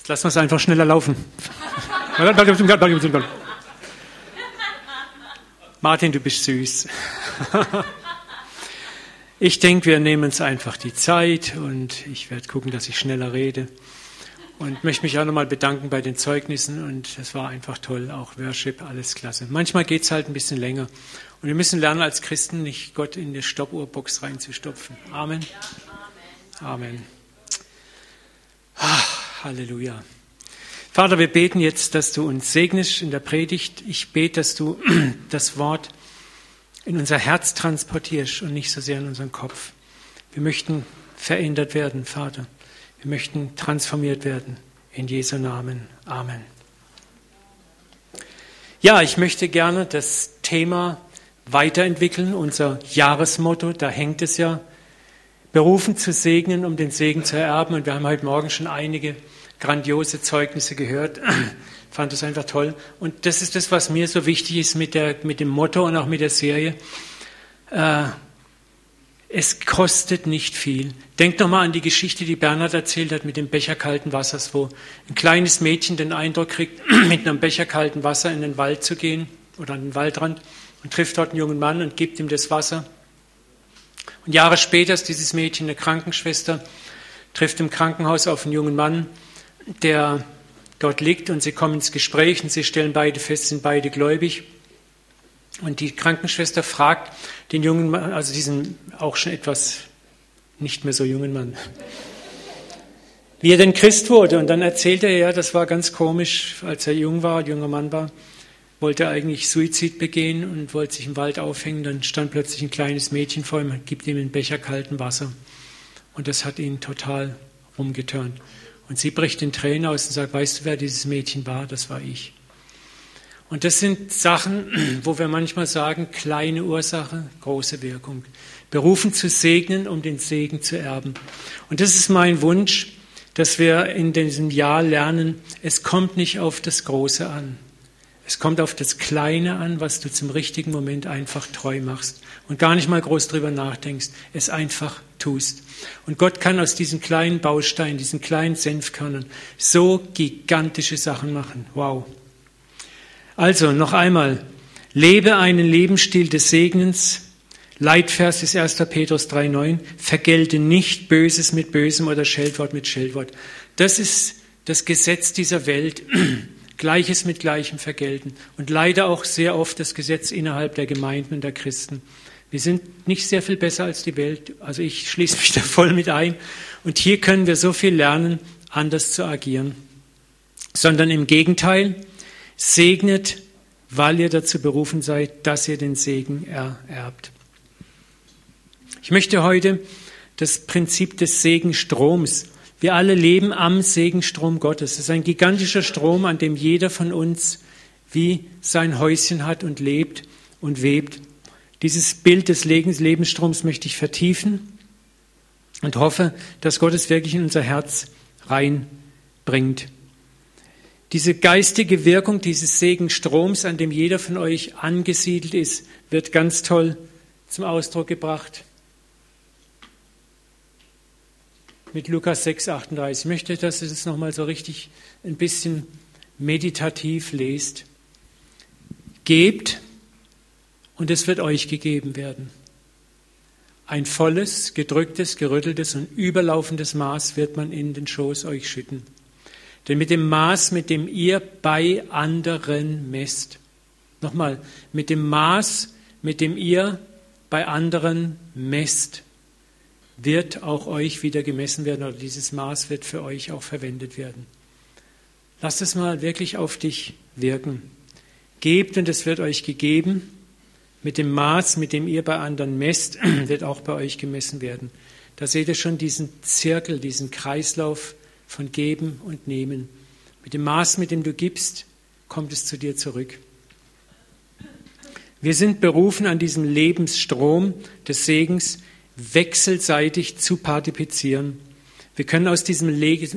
Jetzt lassen wir es einfach schneller laufen. Martin, du bist süß. Ich denke, wir nehmen uns einfach die Zeit und ich werde gucken, dass ich schneller rede. Und möchte mich auch nochmal bedanken bei den Zeugnissen und es war einfach toll, auch Worship, alles klasse. Manchmal geht es halt ein bisschen länger und wir müssen lernen als Christen nicht Gott in die Stoppuhrbox reinzustopfen. Amen. Amen. Halleluja. Vater, wir beten jetzt, dass du uns segnest in der Predigt. Ich bete, dass du das Wort in unser Herz transportierst und nicht so sehr in unseren Kopf. Wir möchten verändert werden, Vater. Wir möchten transformiert werden. In Jesu Namen. Amen. Ja, ich möchte gerne das Thema weiterentwickeln, unser Jahresmotto, da hängt es ja, berufen zu segnen, um den Segen zu ererben. Und wir haben heute Morgen schon einige grandiose Zeugnisse gehört. Fand es einfach toll. Und das ist das, was mir so wichtig ist mit, der, mit dem Motto und auch mit der Serie. Äh, es kostet nicht viel. Denkt nochmal an die Geschichte, die Bernhard erzählt hat mit dem Becher kalten Wassers, wo ein kleines Mädchen den Eindruck kriegt, mit einem Becher kalten Wasser in den Wald zu gehen oder an den Waldrand und trifft dort einen jungen Mann und gibt ihm das Wasser. Und Jahre später ist dieses Mädchen eine Krankenschwester, trifft im Krankenhaus auf einen jungen Mann, der dort liegt und sie kommen ins Gespräch und sie stellen beide fest, sind beide gläubig. Und die Krankenschwester fragt den jungen Mann, also diesen auch schon etwas nicht mehr so jungen Mann, wie er denn Christ wurde. Und dann erzählt er, ja, das war ganz komisch, als er jung war, junger Mann war, wollte eigentlich Suizid begehen und wollte sich im Wald aufhängen. Dann stand plötzlich ein kleines Mädchen vor ihm, gibt ihm einen Becher kalten Wasser. Und das hat ihn total rumgeturnt. Und sie bricht in Tränen aus und sagt, weißt du, wer dieses Mädchen war? Das war ich. Und das sind Sachen, wo wir manchmal sagen, kleine Ursache, große Wirkung. Berufen zu segnen, um den Segen zu erben. Und das ist mein Wunsch, dass wir in diesem Jahr lernen, es kommt nicht auf das Große an. Es kommt auf das Kleine an, was du zum richtigen Moment einfach treu machst und gar nicht mal groß drüber nachdenkst, es einfach tust. Und Gott kann aus diesen kleinen Bausteinen, diesen kleinen Senfkörnern so gigantische Sachen machen. Wow. Also noch einmal, lebe einen Lebensstil des Segnens. Leitvers ist 1. Petrus 3,9. Vergelte nicht Böses mit Bösem oder Scheldwort mit Scheldwort. Das ist das Gesetz dieser Welt. Gleiches mit Gleichem vergelten. Und leider auch sehr oft das Gesetz innerhalb der Gemeinden und der Christen. Wir sind nicht sehr viel besser als die Welt. Also ich schließe mich da voll mit ein. Und hier können wir so viel lernen, anders zu agieren. Sondern im Gegenteil, Segnet, weil ihr dazu berufen seid, dass ihr den Segen ererbt. Ich möchte heute das Prinzip des Segenstroms. Wir alle leben am Segenstrom Gottes. Es ist ein gigantischer Strom, an dem jeder von uns wie sein Häuschen hat und lebt und webt. Dieses Bild des Lebensstroms möchte ich vertiefen und hoffe, dass Gott es wirklich in unser Herz reinbringt. Diese geistige Wirkung dieses Segenstroms, an dem jeder von euch angesiedelt ist, wird ganz toll zum Ausdruck gebracht. Mit Lukas 6, 38. Ich möchte, dass ihr das nochmal so richtig ein bisschen meditativ lest. Gebt und es wird euch gegeben werden. Ein volles, gedrücktes, gerütteltes und überlaufendes Maß wird man in den Schoß euch schütten. Denn mit dem Maß, mit dem ihr bei anderen messt, nochmal, mit dem Maß, mit dem ihr bei anderen messt, wird auch euch wieder gemessen werden oder dieses Maß wird für euch auch verwendet werden. Lasst es mal wirklich auf dich wirken. Gebt und es wird euch gegeben. Mit dem Maß, mit dem ihr bei anderen messt, wird auch bei euch gemessen werden. Da seht ihr schon diesen Zirkel, diesen Kreislauf von Geben und Nehmen. Mit dem Maß, mit dem du gibst, kommt es zu dir zurück. Wir sind berufen, an diesem Lebensstrom des Segens wechselseitig zu partizipieren. Wir können aus diesem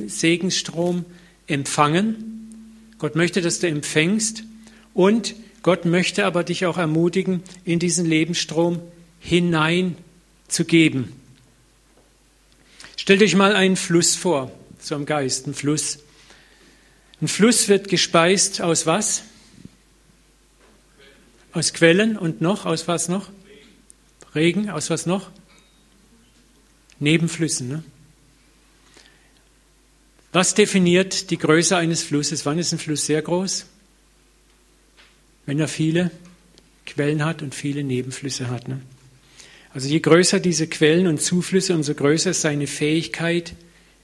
Segensstrom empfangen. Gott möchte, dass du empfängst. Und Gott möchte aber dich auch ermutigen, in diesen Lebensstrom hineinzugeben. Stellt euch mal einen Fluss vor so am Geist, ein Fluss. Ein Fluss wird gespeist aus was? Aus Quellen und noch, aus was noch? Regen, aus was noch? Nebenflüssen. Ne? Was definiert die Größe eines Flusses? Wann ist ein Fluss sehr groß? Wenn er viele Quellen hat und viele Nebenflüsse hat. Ne? Also je größer diese Quellen und Zuflüsse, umso größer ist seine Fähigkeit,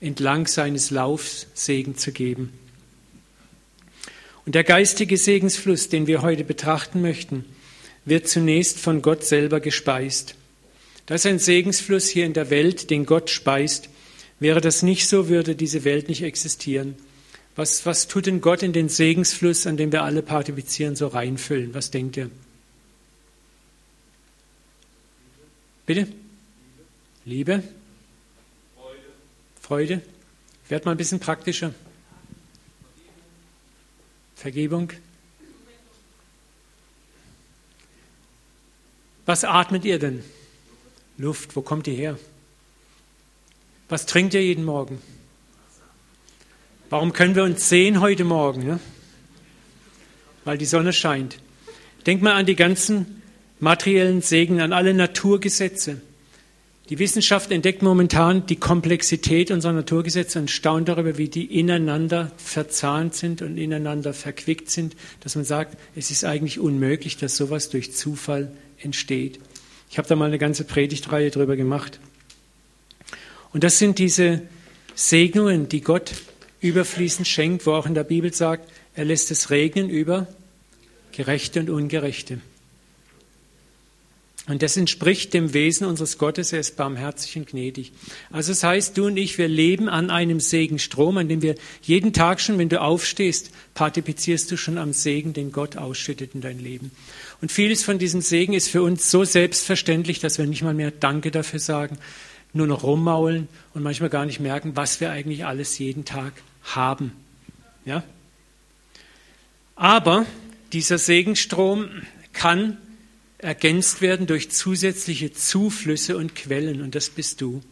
entlang seines Laufs Segen zu geben. Und der geistige Segensfluss, den wir heute betrachten möchten, wird zunächst von Gott selber gespeist. Das ist ein Segensfluss hier in der Welt, den Gott speist. Wäre das nicht so, würde diese Welt nicht existieren. Was, was tut denn Gott in den Segensfluss, an dem wir alle partizipieren, so reinfüllen? Was denkt ihr? Bitte? Liebe? Freude. Freude. Werd mal ein bisschen praktischer. Vergebung. Was atmet ihr denn? Luft. Wo kommt die her? Was trinkt ihr jeden Morgen? Warum können wir uns sehen heute Morgen? Ne? Weil die Sonne scheint. Denkt mal an die ganzen materiellen Segen, an alle Naturgesetze. Die Wissenschaft entdeckt momentan die Komplexität unserer Naturgesetze und staunt darüber, wie die ineinander verzahnt sind und ineinander verquickt sind, dass man sagt, es ist eigentlich unmöglich, dass sowas durch Zufall entsteht. Ich habe da mal eine ganze Predigtreihe drüber gemacht. Und das sind diese Segnungen, die Gott überfließend schenkt, wo auch in der Bibel sagt, er lässt es regnen über Gerechte und Ungerechte. Und das entspricht dem Wesen unseres Gottes, er ist barmherzig und gnädig. Also das heißt, du und ich, wir leben an einem Segenstrom, an dem wir jeden Tag schon, wenn du aufstehst, partizipierst du schon am Segen, den Gott ausschüttet in dein Leben. Und vieles von diesem Segen ist für uns so selbstverständlich, dass wir nicht mal mehr Danke dafür sagen, nur noch rummaulen und manchmal gar nicht merken, was wir eigentlich alles jeden Tag haben. Ja? Aber dieser Segenstrom kann ergänzt werden durch zusätzliche Zuflüsse und Quellen und das bist du.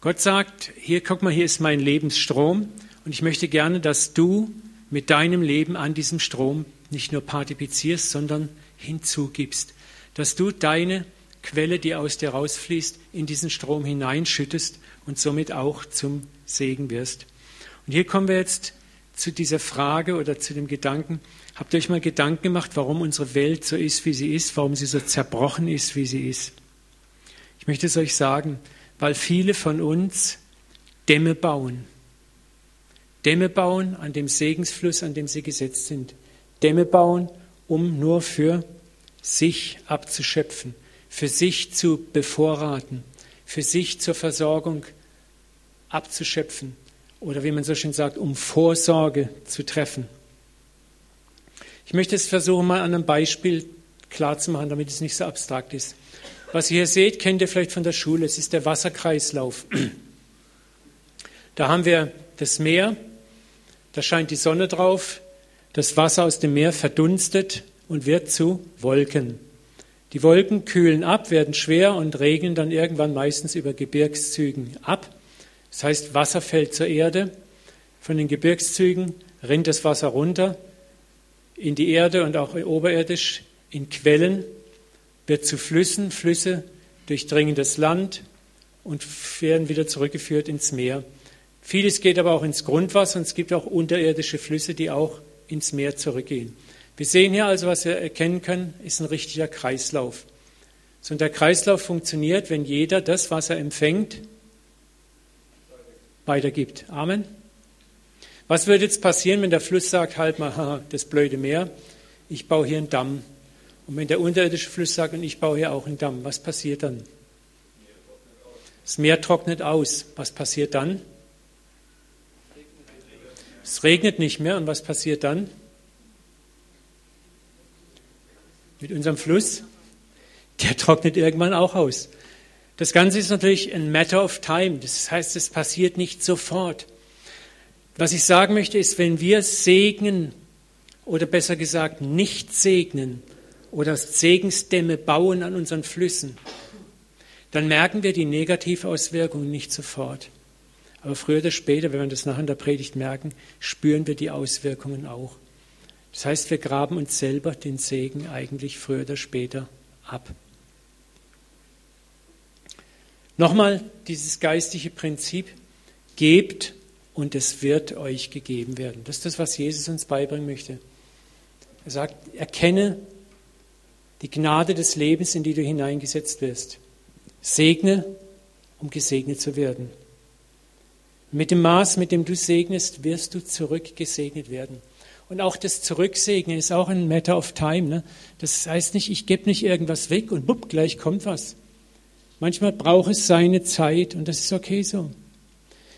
Gott sagt, hier guck mal, hier ist mein Lebensstrom und ich möchte gerne, dass du mit deinem Leben an diesem Strom nicht nur partizipierst, sondern hinzugibst, dass du deine Quelle, die aus dir rausfließt, in diesen Strom hineinschüttest und somit auch zum Segen wirst. Und hier kommen wir jetzt zu dieser Frage oder zu dem Gedanken, Habt ihr euch mal Gedanken gemacht, warum unsere Welt so ist, wie sie ist, warum sie so zerbrochen ist, wie sie ist? Ich möchte es euch sagen, weil viele von uns Dämme bauen. Dämme bauen an dem Segensfluss, an dem sie gesetzt sind. Dämme bauen, um nur für sich abzuschöpfen, für sich zu bevorraten, für sich zur Versorgung abzuschöpfen oder wie man so schön sagt, um Vorsorge zu treffen. Ich möchte es versuchen, mal an einem Beispiel klarzumachen, damit es nicht so abstrakt ist. Was ihr hier seht, kennt ihr vielleicht von der Schule. Es ist der Wasserkreislauf. Da haben wir das Meer, da scheint die Sonne drauf, das Wasser aus dem Meer verdunstet und wird zu Wolken. Die Wolken kühlen ab, werden schwer und regnen dann irgendwann meistens über Gebirgszügen ab. Das heißt, Wasser fällt zur Erde. Von den Gebirgszügen rinnt das Wasser runter in die Erde und auch oberirdisch in Quellen, wird zu Flüssen, Flüsse durchdringen das Land und werden wieder zurückgeführt ins Meer. Vieles geht aber auch ins Grundwasser und es gibt auch unterirdische Flüsse, die auch ins Meer zurückgehen. Wir sehen hier also, was wir erkennen können, ist ein richtiger Kreislauf. So, und der Kreislauf funktioniert, wenn jeder das, was er empfängt, weitergibt. Amen. Was würde jetzt passieren, wenn der Fluss sagt, halt mal, das blöde Meer, ich baue hier einen Damm. Und wenn der unterirdische Fluss sagt, und ich baue hier auch einen Damm, was passiert dann? Das Meer trocknet aus. Was passiert dann? Es regnet nicht mehr. Und was passiert dann? Mit unserem Fluss? Der trocknet irgendwann auch aus. Das Ganze ist natürlich ein Matter of Time. Das heißt, es passiert nicht sofort. Was ich sagen möchte, ist, wenn wir segnen oder besser gesagt nicht segnen oder Segensdämme bauen an unseren Flüssen, dann merken wir die Negativauswirkungen nicht sofort. Aber früher oder später, wenn wir das nachher in der Predigt merken, spüren wir die Auswirkungen auch. Das heißt, wir graben uns selber den Segen eigentlich früher oder später ab. Nochmal dieses geistige Prinzip, gebt und es wird euch gegeben werden. Das ist das, was Jesus uns beibringen möchte. Er sagt, erkenne die Gnade des Lebens, in die du hineingesetzt wirst. Segne, um gesegnet zu werden. Mit dem Maß, mit dem du segnest, wirst du zurückgesegnet werden. Und auch das Zurücksegnen ist auch ein Matter of Time. Ne? Das heißt nicht, ich gebe nicht irgendwas weg und bupp, gleich kommt was. Manchmal braucht es seine Zeit und das ist okay so.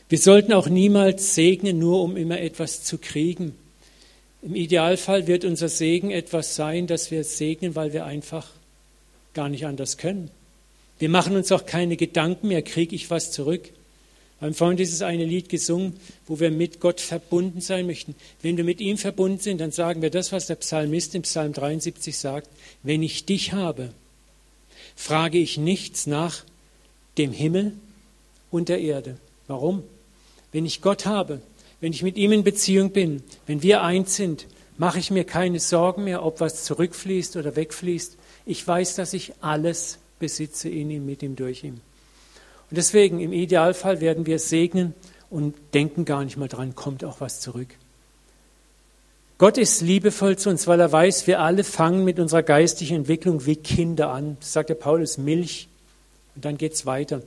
Wir sollten auch niemals segnen, nur um immer etwas zu kriegen. Im Idealfall wird unser Segen etwas sein, dass wir segnen, weil wir einfach gar nicht anders können. Wir machen uns auch keine Gedanken mehr, kriege ich was zurück. Wir haben vorhin dieses eine Lied gesungen, wo wir mit Gott verbunden sein möchten. Wenn wir mit ihm verbunden sind, dann sagen wir das, was der Psalmist im Psalm 73 sagt. Wenn ich dich habe, frage ich nichts nach dem Himmel und der Erde. Warum? Wenn ich Gott habe, wenn ich mit ihm in Beziehung bin, wenn wir eins sind, mache ich mir keine Sorgen mehr, ob was zurückfließt oder wegfließt. Ich weiß, dass ich alles besitze in ihm, mit ihm, durch ihn. Und deswegen, im Idealfall werden wir segnen und denken gar nicht mal dran, kommt auch was zurück. Gott ist liebevoll zu uns, weil er weiß, wir alle fangen mit unserer geistigen Entwicklung wie Kinder an. Das sagt der Paulus, Milch. Und dann geht es weiter.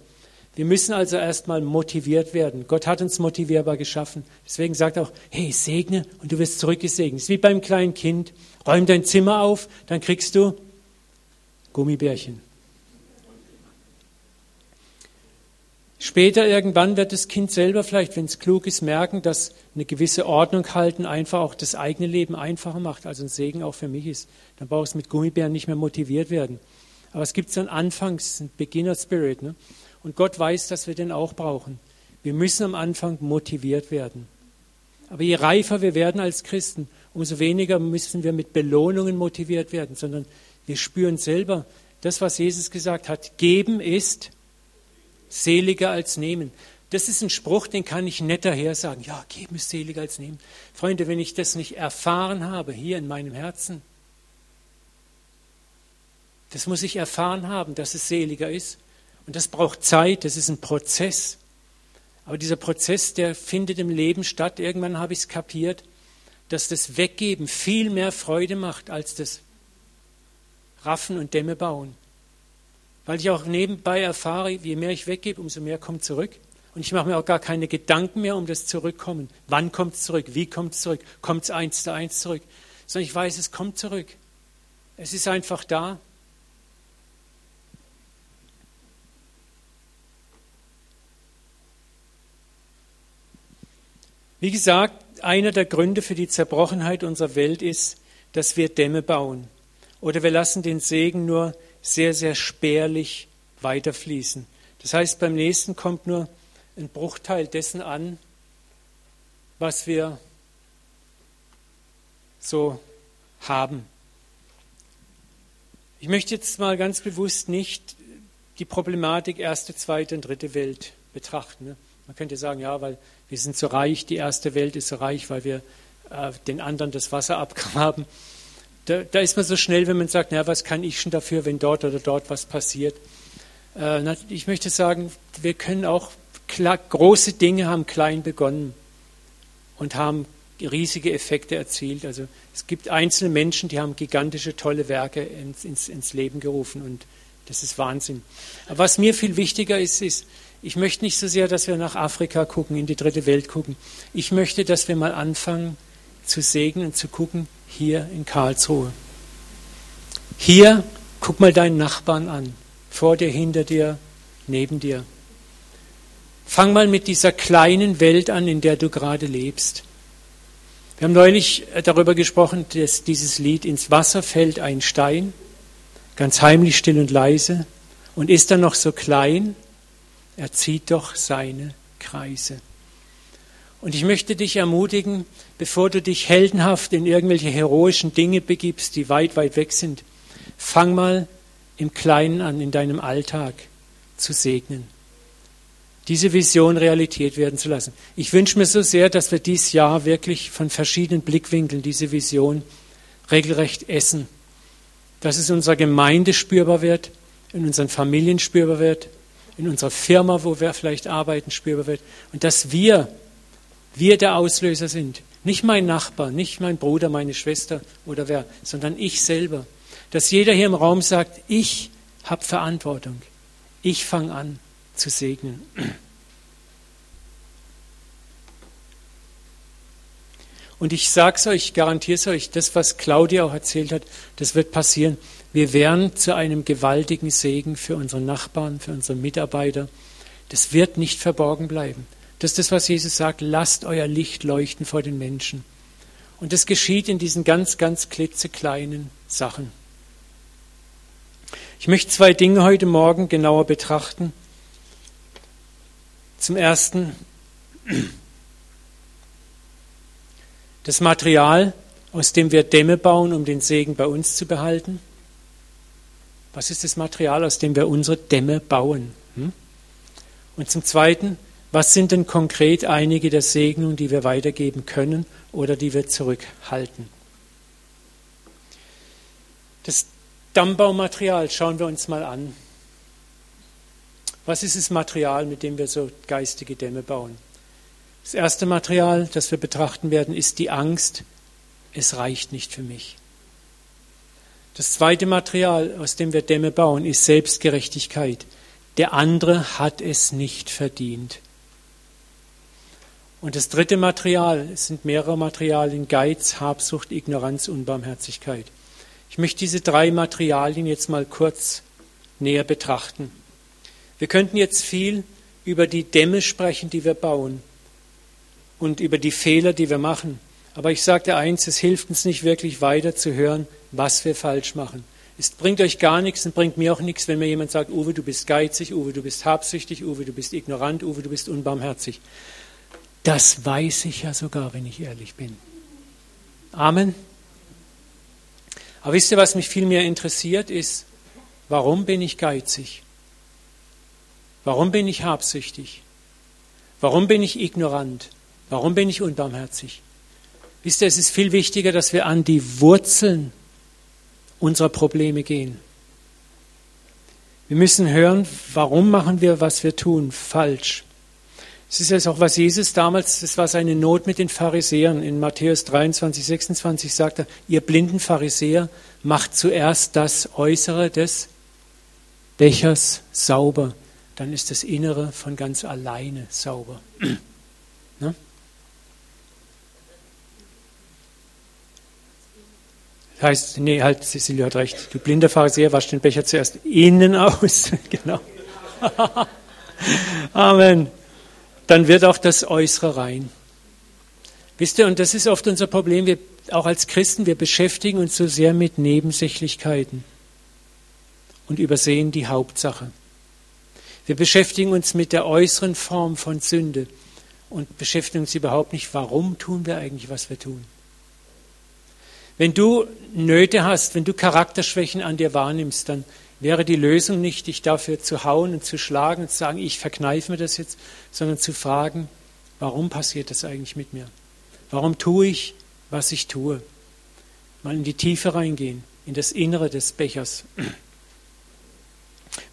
Wir müssen also erstmal motiviert werden. Gott hat uns motivierbar geschaffen. Deswegen sagt er auch, hey, segne und du wirst zurückgesegnet. Es ist wie beim kleinen Kind. Räum dein Zimmer auf, dann kriegst du Gummibärchen. Später irgendwann wird das Kind selber vielleicht, wenn es klug ist, merken, dass eine gewisse Ordnung halten einfach auch das eigene Leben einfacher macht, also ein Segen auch für mich ist. Dann braucht es mit Gummibären nicht mehr motiviert werden. Aber es gibt so einen Anfangs-, einen Beginner-Spirit. Ne? Und Gott weiß, dass wir den auch brauchen. Wir müssen am Anfang motiviert werden. Aber je reifer wir werden als Christen, umso weniger müssen wir mit Belohnungen motiviert werden, sondern wir spüren selber, das, was Jesus gesagt hat, geben ist seliger als nehmen. Das ist ein Spruch, den kann ich nicht daher sagen. Ja, geben ist seliger als nehmen. Freunde, wenn ich das nicht erfahren habe hier in meinem Herzen, das muss ich erfahren haben, dass es seliger ist. Und das braucht Zeit, das ist ein Prozess. Aber dieser Prozess, der findet im Leben statt. Irgendwann habe ich es kapiert, dass das Weggeben viel mehr Freude macht als das Raffen und Dämme bauen. Weil ich auch nebenbei erfahre, je mehr ich weggebe, umso mehr kommt zurück. Und ich mache mir auch gar keine Gedanken mehr um das Zurückkommen. Wann kommt es zurück? Wie kommt es zurück? Kommt es eins zu eins zurück? Sondern ich weiß, es kommt zurück. Es ist einfach da. Wie gesagt, einer der Gründe für die Zerbrochenheit unserer Welt ist, dass wir Dämme bauen. Oder wir lassen den Segen nur sehr, sehr spärlich weiterfließen. Das heißt, beim nächsten kommt nur ein Bruchteil dessen an, was wir so haben. Ich möchte jetzt mal ganz bewusst nicht die Problematik erste, zweite und dritte Welt betrachten. Ne? Man könnte sagen, ja, weil wir sind so reich, die erste Welt ist so reich, weil wir äh, den anderen das Wasser abgraben. Da, da, ist man so schnell, wenn man sagt, na, was kann ich schon dafür, wenn dort oder dort was passiert. Äh, ich möchte sagen, wir können auch klar, große Dinge haben klein begonnen und haben riesige Effekte erzielt. Also es gibt einzelne Menschen, die haben gigantische, tolle Werke ins, ins, ins Leben gerufen und das ist Wahnsinn. Aber was mir viel wichtiger ist, ist, ich möchte nicht so sehr, dass wir nach Afrika gucken, in die dritte Welt gucken. Ich möchte, dass wir mal anfangen zu segnen und zu gucken, hier in Karlsruhe. Hier, guck mal deinen Nachbarn an, vor dir, hinter dir, neben dir. Fang mal mit dieser kleinen Welt an, in der du gerade lebst. Wir haben neulich äh, darüber gesprochen, dass dieses Lied ins Wasser fällt ein Stein, ganz heimlich, still und leise, und ist dann noch so klein, er zieht doch seine Kreise. Und ich möchte dich ermutigen, bevor du dich heldenhaft in irgendwelche heroischen Dinge begibst, die weit, weit weg sind, fang mal im Kleinen an, in deinem Alltag zu segnen. diese Vision Realität werden zu lassen. Ich wünsche mir so sehr, dass wir dieses Jahr wirklich von verschiedenen Blickwinkeln diese Vision regelrecht essen. Dass es in unserer Gemeinde spürbar wird, in unseren Familien spürbar wird, in unserer Firma, wo wir vielleicht arbeiten, spürbar wird. Und dass wir, wir der Auslöser sind. Nicht mein Nachbar, nicht mein Bruder, meine Schwester oder wer, sondern ich selber. Dass jeder hier im Raum sagt, ich habe Verantwortung. Ich fange an zu segnen. Und ich sage es euch, garantiere es euch, das, was Claudia auch erzählt hat, das wird passieren. Wir werden zu einem gewaltigen Segen für unsere Nachbarn, für unsere Mitarbeiter. Das wird nicht verborgen bleiben. Das ist das, was Jesus sagt, lasst euer Licht leuchten vor den Menschen. Und das geschieht in diesen ganz, ganz klitzekleinen Sachen. Ich möchte zwei Dinge heute Morgen genauer betrachten. Zum Ersten das Material, aus dem wir Dämme bauen, um den Segen bei uns zu behalten. Was ist das Material, aus dem wir unsere Dämme bauen? Hm? Und zum Zweiten, was sind denn konkret einige der Segnungen, die wir weitergeben können oder die wir zurückhalten? Das Dammbaumaterial schauen wir uns mal an. Was ist das Material, mit dem wir so geistige Dämme bauen? Das erste Material, das wir betrachten werden, ist die Angst, es reicht nicht für mich. Das zweite Material, aus dem wir Dämme bauen, ist Selbstgerechtigkeit. Der andere hat es nicht verdient. Und das dritte Material, sind mehrere Materialien, Geiz, Habsucht, Ignoranz, Unbarmherzigkeit. Ich möchte diese drei Materialien jetzt mal kurz näher betrachten. Wir könnten jetzt viel über die Dämme sprechen, die wir bauen und über die Fehler, die wir machen. Aber ich sagte eins, es hilft uns nicht wirklich weiter zu hören, was wir falsch machen. Es bringt euch gar nichts und bringt mir auch nichts, wenn mir jemand sagt, Uwe, du bist geizig, Uwe, du bist habsüchtig, Uwe, du bist ignorant, Uwe, du bist unbarmherzig. Das weiß ich ja sogar, wenn ich ehrlich bin. Amen. Aber wisst ihr, was mich viel mehr interessiert, ist, warum bin ich geizig? Warum bin ich habsüchtig? Warum bin ich ignorant? Warum bin ich unbarmherzig? Wisst ihr, es ist viel wichtiger, dass wir an die Wurzeln unserer Probleme gehen. Wir müssen hören, warum machen wir, was wir tun, falsch. Es ist jetzt auch, was Jesus damals, das war seine Not mit den Pharisäern. In Matthäus 23, 26 sagt er, ihr blinden Pharisäer, macht zuerst das Äußere des Bechers sauber dann ist das Innere von ganz alleine sauber. ne? Das heißt, nee, halt, Cecilia hat recht. Du blinder Pharisäer, wasch den Becher zuerst innen aus. genau. Amen. Dann wird auch das Äußere rein. Wisst ihr, und das ist oft unser Problem, wir, auch als Christen, wir beschäftigen uns so sehr mit Nebensächlichkeiten und übersehen die Hauptsache. Wir beschäftigen uns mit der äußeren Form von Sünde und beschäftigen uns überhaupt nicht, warum tun wir eigentlich, was wir tun. Wenn du Nöte hast, wenn du Charakterschwächen an dir wahrnimmst, dann wäre die Lösung nicht, dich dafür zu hauen und zu schlagen und zu sagen, ich verkneife mir das jetzt, sondern zu fragen, warum passiert das eigentlich mit mir? Warum tue ich, was ich tue? Mal in die Tiefe reingehen, in das Innere des Bechers.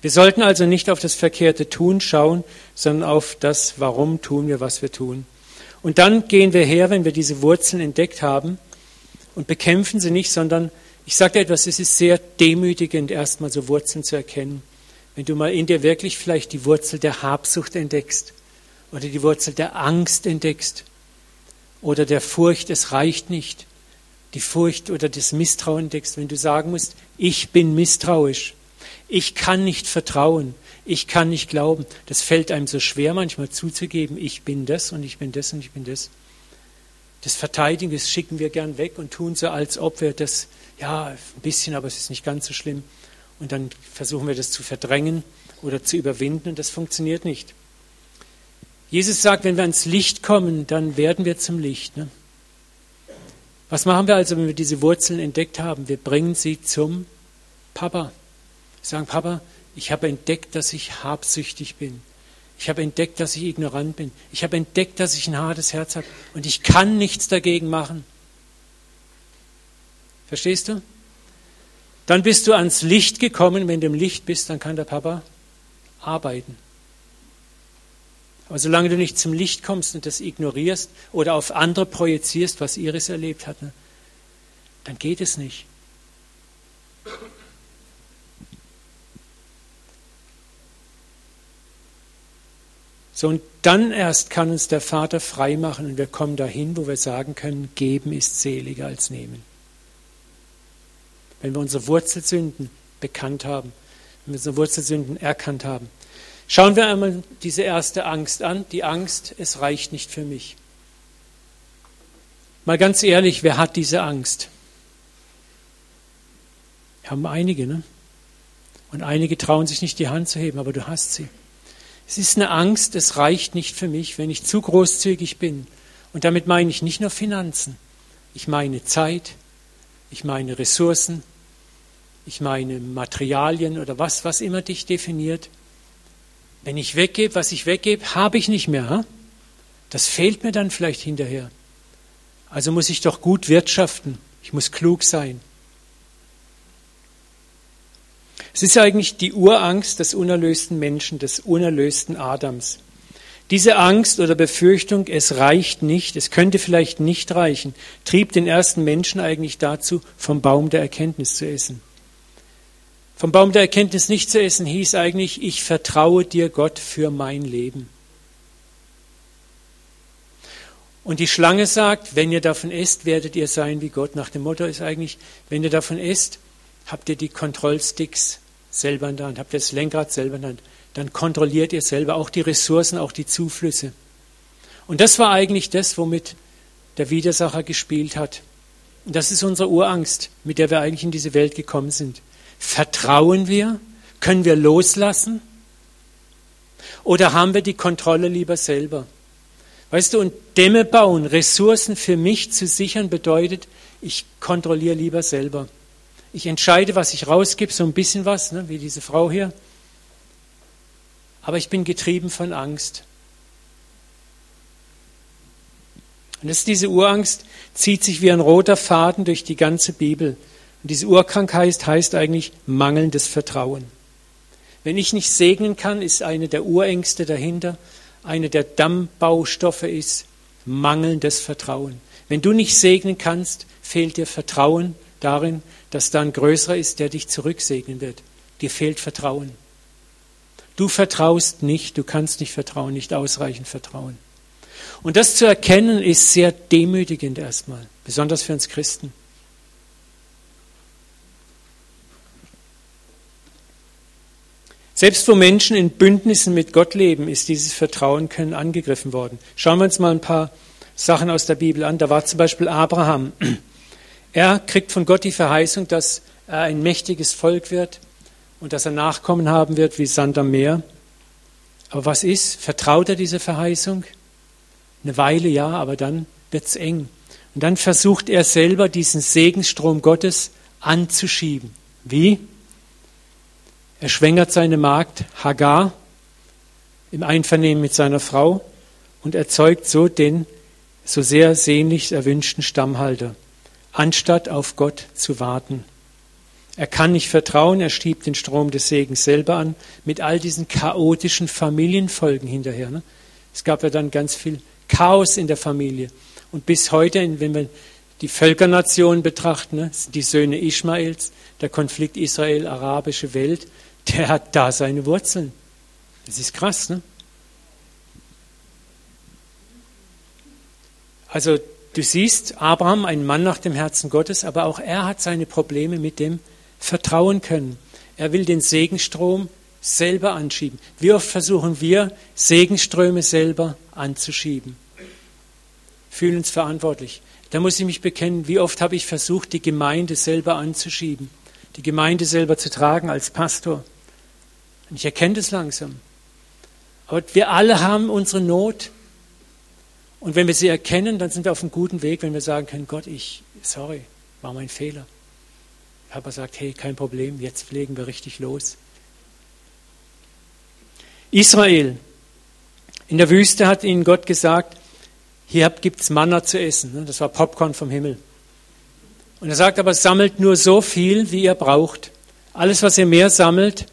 Wir sollten also nicht auf das verkehrte Tun schauen, sondern auf das, warum tun wir, was wir tun. Und dann gehen wir her, wenn wir diese Wurzeln entdeckt haben, und bekämpfen sie nicht, sondern ich sage etwas, es ist sehr demütigend, erstmal so Wurzeln zu erkennen. Wenn du mal in dir wirklich vielleicht die Wurzel der Habsucht entdeckst oder die Wurzel der Angst entdeckst oder der Furcht, es reicht nicht, die Furcht oder das Misstrauen entdeckst, wenn du sagen musst, ich bin misstrauisch, ich kann nicht vertrauen. Ich kann nicht glauben. Das fällt einem so schwer manchmal zuzugeben. Ich bin das und ich bin das und ich bin das. Das Verteidigen, das schicken wir gern weg und tun so, als ob wir das, ja, ein bisschen, aber es ist nicht ganz so schlimm. Und dann versuchen wir das zu verdrängen oder zu überwinden und das funktioniert nicht. Jesus sagt, wenn wir ans Licht kommen, dann werden wir zum Licht. Ne? Was machen wir also, wenn wir diese Wurzeln entdeckt haben? Wir bringen sie zum Papa. Sagen, Papa, ich habe entdeckt, dass ich habsüchtig bin. Ich habe entdeckt, dass ich ignorant bin. Ich habe entdeckt, dass ich ein hartes Herz habe und ich kann nichts dagegen machen. Verstehst du? Dann bist du ans Licht gekommen. Wenn du im Licht bist, dann kann der Papa arbeiten. Aber solange du nicht zum Licht kommst und das ignorierst oder auf andere projizierst, was Iris erlebt hat, ne, dann geht es nicht. So, und dann erst kann uns der Vater frei machen und wir kommen dahin, wo wir sagen können, geben ist seliger als nehmen. Wenn wir unsere Wurzelsünden bekannt haben, wenn wir unsere Wurzelsünden erkannt haben. Schauen wir einmal diese erste Angst an, die Angst, es reicht nicht für mich. Mal ganz ehrlich, wer hat diese Angst? Haben einige, ne? Und einige trauen sich nicht die Hand zu heben, aber du hast sie. Es ist eine Angst, es reicht nicht für mich, wenn ich zu großzügig bin. Und damit meine ich nicht nur Finanzen. Ich meine Zeit, ich meine Ressourcen, ich meine Materialien oder was, was immer dich definiert. Wenn ich weggebe, was ich weggebe, habe ich nicht mehr. Das fehlt mir dann vielleicht hinterher. Also muss ich doch gut wirtschaften. Ich muss klug sein. Es ist eigentlich die Urangst des unerlösten Menschen, des unerlösten Adams. Diese Angst oder Befürchtung, es reicht nicht, es könnte vielleicht nicht reichen, trieb den ersten Menschen eigentlich dazu, vom Baum der Erkenntnis zu essen. Vom Baum der Erkenntnis nicht zu essen hieß eigentlich, ich vertraue dir Gott für mein Leben. Und die Schlange sagt, wenn ihr davon esst, werdet ihr sein wie Gott. Nach dem Motto ist eigentlich, wenn ihr davon esst, habt ihr die Kontrollsticks selber in der Hand, habt ihr das Lenkrad selber in der Hand. Dann kontrolliert ihr selber auch die Ressourcen, auch die Zuflüsse. Und das war eigentlich das, womit der Widersacher gespielt hat. Und das ist unsere Urangst, mit der wir eigentlich in diese Welt gekommen sind. Vertrauen wir? Können wir loslassen? Oder haben wir die Kontrolle lieber selber? Weißt du, und Dämme bauen, Ressourcen für mich zu sichern, bedeutet, ich kontrolliere lieber selber. Ich entscheide, was ich rausgebe, so ein bisschen was, ne, wie diese Frau hier. Aber ich bin getrieben von Angst. Und das diese Urangst, zieht sich wie ein roter Faden durch die ganze Bibel. Und diese Urkrankheit heißt eigentlich mangelndes Vertrauen. Wenn ich nicht segnen kann, ist eine der Urängste dahinter, eine der Dammbaustoffe ist mangelndes Vertrauen. Wenn du nicht segnen kannst, fehlt dir Vertrauen darin, dass da ein Größerer ist, der dich zurücksegnen wird. Dir fehlt Vertrauen. Du vertraust nicht, du kannst nicht vertrauen, nicht ausreichend vertrauen. Und das zu erkennen ist sehr demütigend erstmal, besonders für uns Christen. Selbst wo Menschen in Bündnissen mit Gott leben, ist dieses Vertrauen können angegriffen worden. Schauen wir uns mal ein paar Sachen aus der Bibel an. Da war zum Beispiel Abraham. Er kriegt von Gott die Verheißung, dass er ein mächtiges Volk wird und dass er Nachkommen haben wird wie Sand am Meer. Aber was ist? Vertraut er dieser Verheißung? Eine Weile ja, aber dann wird es eng. Und dann versucht er selber diesen Segensstrom Gottes anzuschieben. Wie? Er schwängert seine Magd Hagar im Einvernehmen mit seiner Frau und erzeugt so den so sehr sehnlich erwünschten Stammhalter anstatt auf Gott zu warten. Er kann nicht vertrauen, er schiebt den Strom des Segens selber an, mit all diesen chaotischen Familienfolgen hinterher. Ne? Es gab ja dann ganz viel Chaos in der Familie. Und bis heute, wenn wir die Völkernationen betrachten, ne, die Söhne Ismaels, der Konflikt Israel-arabische Welt, der hat da seine Wurzeln. Das ist krass, ne? Also Du siehst, Abraham, ein Mann nach dem Herzen Gottes, aber auch er hat seine Probleme mit dem Vertrauen können. Er will den Segenstrom selber anschieben. Wie oft versuchen wir, Segenströme selber anzuschieben? Fühlen uns verantwortlich. Da muss ich mich bekennen, wie oft habe ich versucht, die Gemeinde selber anzuschieben, die Gemeinde selber zu tragen als Pastor. Und ich erkenne das langsam. Aber wir alle haben unsere Not. Und wenn wir sie erkennen, dann sind wir auf einem guten Weg, wenn wir sagen können, Gott, ich, sorry, war mein Fehler. Papa sagt, hey, kein Problem, jetzt pflegen wir richtig los. Israel, In der Wüste hat ihnen Gott gesagt, hier gibt es Manna zu essen. Das war Popcorn vom Himmel. Und er sagt aber, sammelt nur so viel, wie ihr braucht. Alles, was ihr mehr sammelt,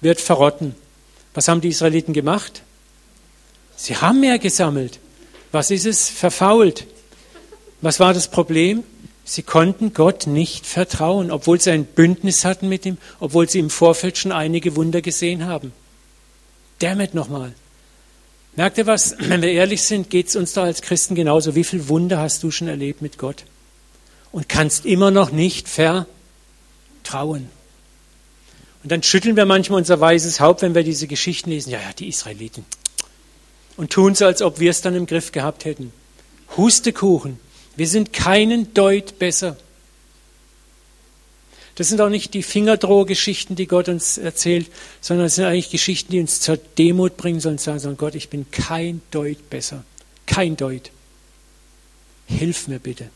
wird verrotten. Was haben die Israeliten gemacht? Sie haben mehr gesammelt. Was ist es? Verfault. Was war das Problem? Sie konnten Gott nicht vertrauen, obwohl sie ein Bündnis hatten mit ihm, obwohl sie im Vorfeld schon einige Wunder gesehen haben. Damit nochmal. Merkt ihr was? Wenn wir ehrlich sind, geht es uns da als Christen genauso. Wie viele Wunder hast du schon erlebt mit Gott? Und kannst immer noch nicht vertrauen. Und dann schütteln wir manchmal unser weißes Haupt, wenn wir diese Geschichten lesen. Ja, ja, die Israeliten. Und tun so, als ob wir es dann im Griff gehabt hätten. Hustekuchen. Wir sind keinen Deut besser. Das sind auch nicht die Fingerdrohgeschichten, die Gott uns erzählt, sondern es sind eigentlich Geschichten, die uns zur Demut bringen sollen, sagen, sagen Gott, ich bin kein Deut besser. Kein Deut. Hilf mir bitte.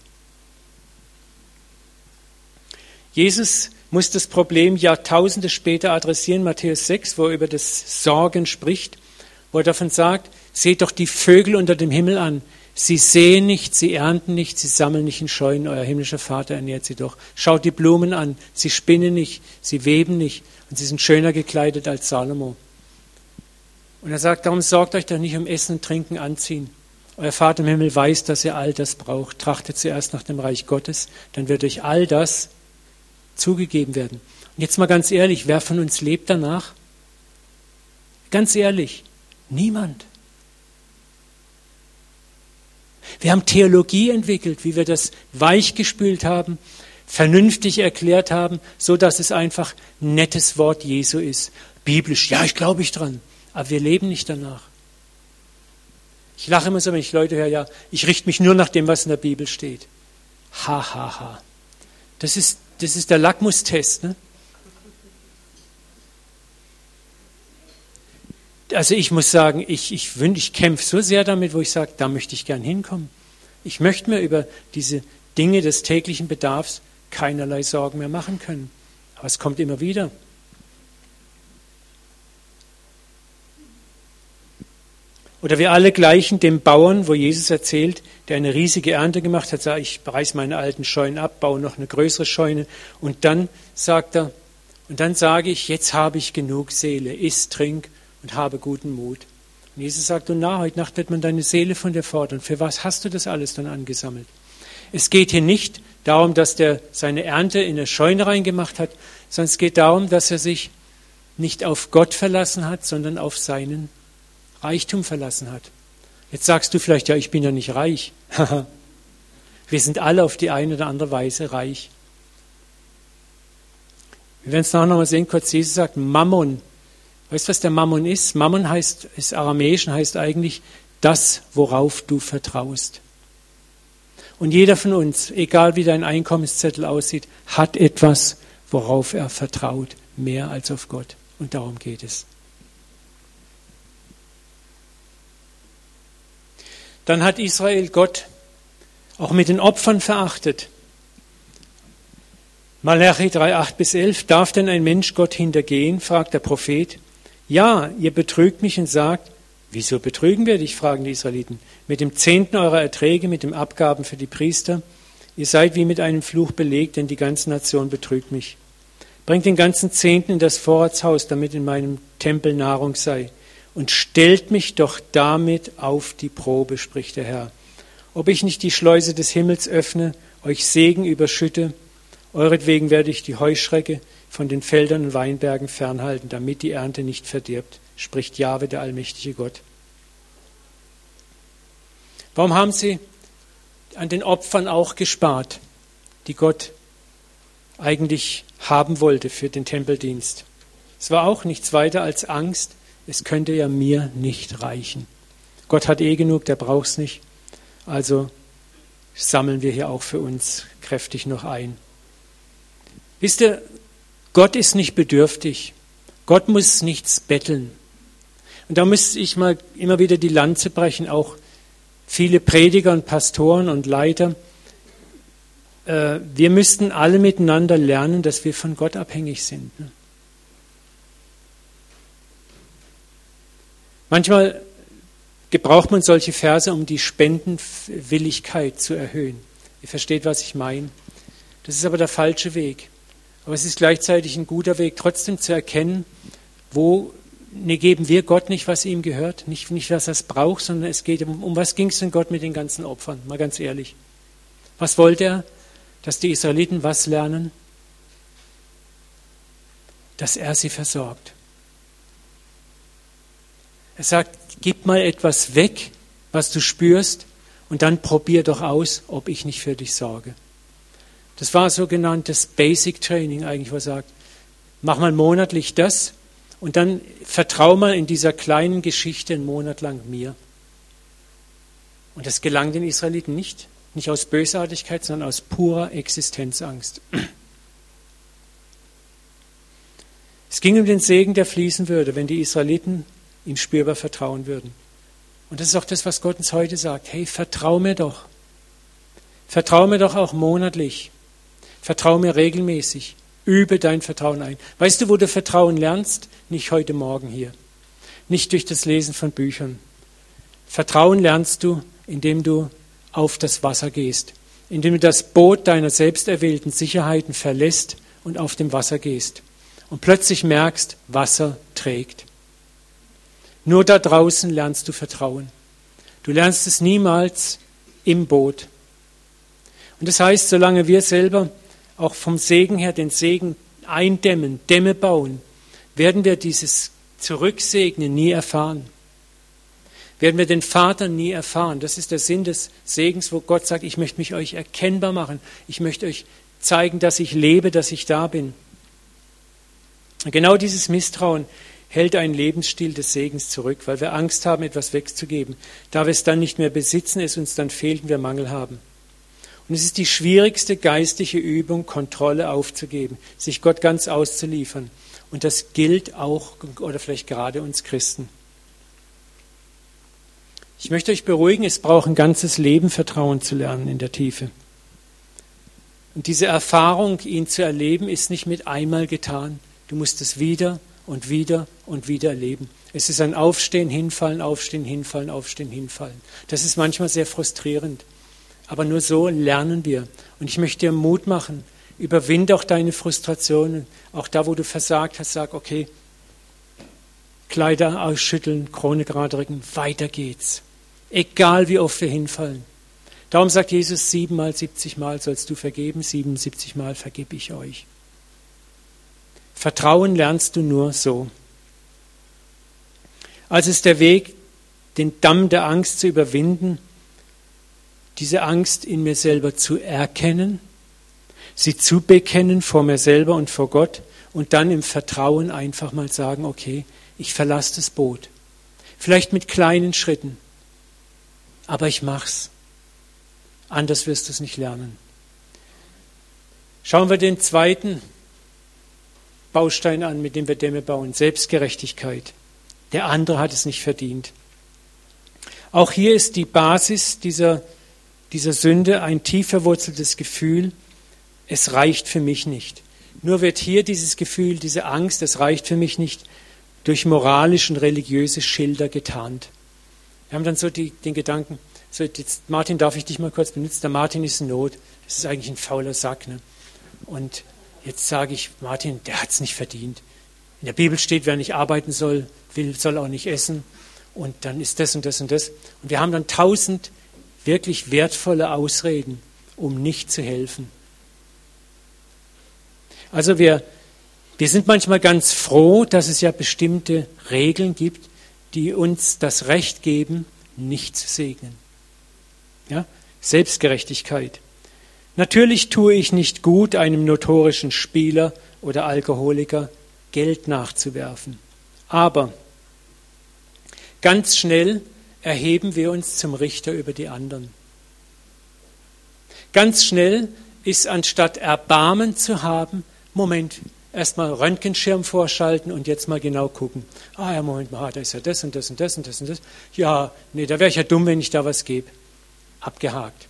Jesus muss das Problem Jahrtausende später adressieren, Matthäus 6, wo er über das Sorgen spricht, wo er davon sagt, seht doch die Vögel unter dem Himmel an, Sie sehen nicht, sie ernten nicht, sie sammeln nicht in Scheunen, euer himmlischer Vater ernährt sie doch. Schaut die Blumen an, sie spinnen nicht, sie weben nicht und sie sind schöner gekleidet als Salomo. Und er sagt, darum sorgt euch doch nicht um Essen, Trinken, Anziehen. Euer Vater im Himmel weiß, dass ihr all das braucht. Trachtet zuerst nach dem Reich Gottes, dann wird euch all das zugegeben werden. Und jetzt mal ganz ehrlich, wer von uns lebt danach? Ganz ehrlich, niemand. Wir haben Theologie entwickelt, wie wir das weichgespült haben, vernünftig erklärt haben, so dass es einfach ein nettes Wort Jesu ist. Biblisch, ja, ich glaube ich dran, aber wir leben nicht danach. Ich lache immer so, wenn ich Leute höre, ja, ich richte mich nur nach dem, was in der Bibel steht. Ha, ha, ha. Das ist, das ist der Lackmustest. Ne? also ich muss sagen, ich, ich, ich kämpfe so sehr damit, wo ich sage, da möchte ich gern hinkommen. Ich möchte mir über diese Dinge des täglichen Bedarfs keinerlei Sorgen mehr machen können. Aber es kommt immer wieder. Oder wir alle gleichen dem Bauern, wo Jesus erzählt, der eine riesige Ernte gemacht hat, sagt, ich reiß meine alten Scheunen ab, baue noch eine größere Scheune. Und dann sagt er, und dann sage ich, jetzt habe ich genug Seele, iss, trink und habe guten Mut. Und Jesus sagt, und na, heute Nacht wird man deine Seele von dir fordern. Für was hast du das alles dann angesammelt? Es geht hier nicht darum, dass der seine Ernte in eine Scheune reingemacht hat, sondern es geht darum, dass er sich nicht auf Gott verlassen hat, sondern auf seinen Reichtum verlassen hat. Jetzt sagst du vielleicht, ja, ich bin ja nicht reich. Wir sind alle auf die eine oder andere Weise reich. Wir werden es nachher nochmal sehen, kurz Jesus sagt, Mammon Weißt du, was der Mammon ist? Mammon heißt, ist aramäisch und heißt eigentlich das, worauf du vertraust. Und jeder von uns, egal wie dein Einkommenszettel aussieht, hat etwas, worauf er vertraut, mehr als auf Gott. Und darum geht es. Dann hat Israel Gott auch mit den Opfern verachtet. Malachi 3, 8 bis 11. Darf denn ein Mensch Gott hintergehen? fragt der Prophet. Ja, ihr betrügt mich und sagt, wieso betrügen wir dich, fragen die Israeliten, mit dem Zehnten eurer Erträge, mit dem Abgaben für die Priester. Ihr seid wie mit einem Fluch belegt, denn die ganze Nation betrügt mich. Bringt den ganzen Zehnten in das Vorratshaus, damit in meinem Tempel Nahrung sei. Und stellt mich doch damit auf die Probe, spricht der Herr. Ob ich nicht die Schleuse des Himmels öffne, euch Segen überschütte, euretwegen werde ich die Heuschrecke, von den Feldern und Weinbergen fernhalten, damit die Ernte nicht verdirbt, spricht Jahwe, der allmächtige Gott. Warum haben sie an den Opfern auch gespart, die Gott eigentlich haben wollte für den Tempeldienst? Es war auch nichts weiter als Angst, es könnte ja mir nicht reichen. Gott hat eh genug, der braucht es nicht. Also sammeln wir hier auch für uns kräftig noch ein. Wisst ihr, Gott ist nicht bedürftig. Gott muss nichts betteln. Und da muss ich mal immer wieder die Lanze brechen, auch viele Prediger und Pastoren und Leiter. Äh, wir müssten alle miteinander lernen, dass wir von Gott abhängig sind. Manchmal gebraucht man solche Verse, um die Spendenwilligkeit zu erhöhen. Ihr versteht, was ich meine. Das ist aber der falsche Weg. Aber es ist gleichzeitig ein guter Weg, trotzdem zu erkennen, wo ne, geben wir Gott nicht, was ihm gehört, nicht, nicht was er braucht, sondern es geht um, um was ging es denn Gott mit den ganzen Opfern, mal ganz ehrlich. Was wollte er? Dass die Israeliten was lernen? Dass er sie versorgt. Er sagt, gib mal etwas weg, was du spürst, und dann probier doch aus, ob ich nicht für dich sorge. Das war sogenanntes Basic Training eigentlich, wo er sagt, mach mal monatlich das und dann vertrau mal in dieser kleinen Geschichte einen Monat lang mir. Und das gelang den Israeliten nicht, nicht aus Bösartigkeit, sondern aus purer Existenzangst. Es ging um den Segen, der fließen würde, wenn die Israeliten ihm spürbar vertrauen würden. Und das ist auch das, was Gott uns heute sagt. Hey, vertrau mir doch. Vertrau mir doch auch monatlich. Vertrau mir regelmäßig. Übe dein Vertrauen ein. Weißt du, wo du Vertrauen lernst? Nicht heute Morgen hier. Nicht durch das Lesen von Büchern. Vertrauen lernst du, indem du auf das Wasser gehst. Indem du das Boot deiner selbst erwählten Sicherheiten verlässt und auf dem Wasser gehst. Und plötzlich merkst, Wasser trägt. Nur da draußen lernst du Vertrauen. Du lernst es niemals im Boot. Und das heißt, solange wir selber auch vom Segen her den Segen eindämmen, Dämme bauen, werden wir dieses Zurücksegnen nie erfahren. Werden wir den Vater nie erfahren. Das ist der Sinn des Segens, wo Gott sagt, ich möchte mich euch erkennbar machen. Ich möchte euch zeigen, dass ich lebe, dass ich da bin. Genau dieses Misstrauen hält einen Lebensstil des Segens zurück, weil wir Angst haben, etwas wegzugeben. Da wir es dann nicht mehr besitzen, es uns dann fehlt und wir Mangel haben. Und es ist die schwierigste geistige Übung, Kontrolle aufzugeben, sich Gott ganz auszuliefern. Und das gilt auch, oder vielleicht gerade uns Christen. Ich möchte euch beruhigen, es braucht ein ganzes Leben, Vertrauen zu lernen in der Tiefe. Und diese Erfahrung, ihn zu erleben, ist nicht mit einmal getan. Du musst es wieder und wieder und wieder erleben. Es ist ein Aufstehen, Hinfallen, Aufstehen, Hinfallen, Aufstehen, Hinfallen. Das ist manchmal sehr frustrierend. Aber nur so lernen wir. Und ich möchte dir Mut machen. Überwinde auch deine Frustrationen. Auch da, wo du versagt hast, sag, okay, Kleider ausschütteln, Krone gerade rücken, weiter geht's. Egal wie oft wir hinfallen. Darum sagt Jesus, siebenmal, siebzigmal sollst du vergeben, siebenundsiebzigmal vergebe ich euch. Vertrauen lernst du nur so. Also ist der Weg, den Damm der Angst zu überwinden, diese Angst in mir selber zu erkennen, sie zu bekennen vor mir selber und vor Gott und dann im Vertrauen einfach mal sagen, okay, ich verlasse das Boot. Vielleicht mit kleinen Schritten, aber ich mach's. Anders wirst du es nicht lernen. Schauen wir den zweiten Baustein an, mit dem wir Dämme bauen. Selbstgerechtigkeit. Der andere hat es nicht verdient. Auch hier ist die Basis dieser, dieser Sünde ein tief verwurzeltes Gefühl, es reicht für mich nicht. Nur wird hier dieses Gefühl, diese Angst, es reicht für mich nicht, durch moralische und religiöse Schilder getarnt. Wir haben dann so die, den Gedanken, so jetzt, Martin, darf ich dich mal kurz benutzen? Der Martin ist in Not. Das ist eigentlich ein fauler Sack. Ne? Und Jetzt sage ich, Martin, der hat es nicht verdient. In der Bibel steht, wer nicht arbeiten soll, will, soll auch nicht essen. Und dann ist das und das und das. Und wir haben dann tausend wirklich wertvolle Ausreden, um nicht zu helfen. Also wir, wir sind manchmal ganz froh, dass es ja bestimmte Regeln gibt, die uns das Recht geben, nicht zu segnen. Ja? Selbstgerechtigkeit. Natürlich tue ich nicht gut, einem notorischen Spieler oder Alkoholiker Geld nachzuwerfen. Aber ganz schnell erheben wir uns zum Richter über die anderen. Ganz schnell ist anstatt Erbarmen zu haben, Moment, erstmal Röntgenschirm vorschalten und jetzt mal genau gucken. Ah ja, Moment mal, da ist ja das und das und das und das und das. Ja, nee, da wäre ich ja dumm, wenn ich da was gebe. Abgehakt.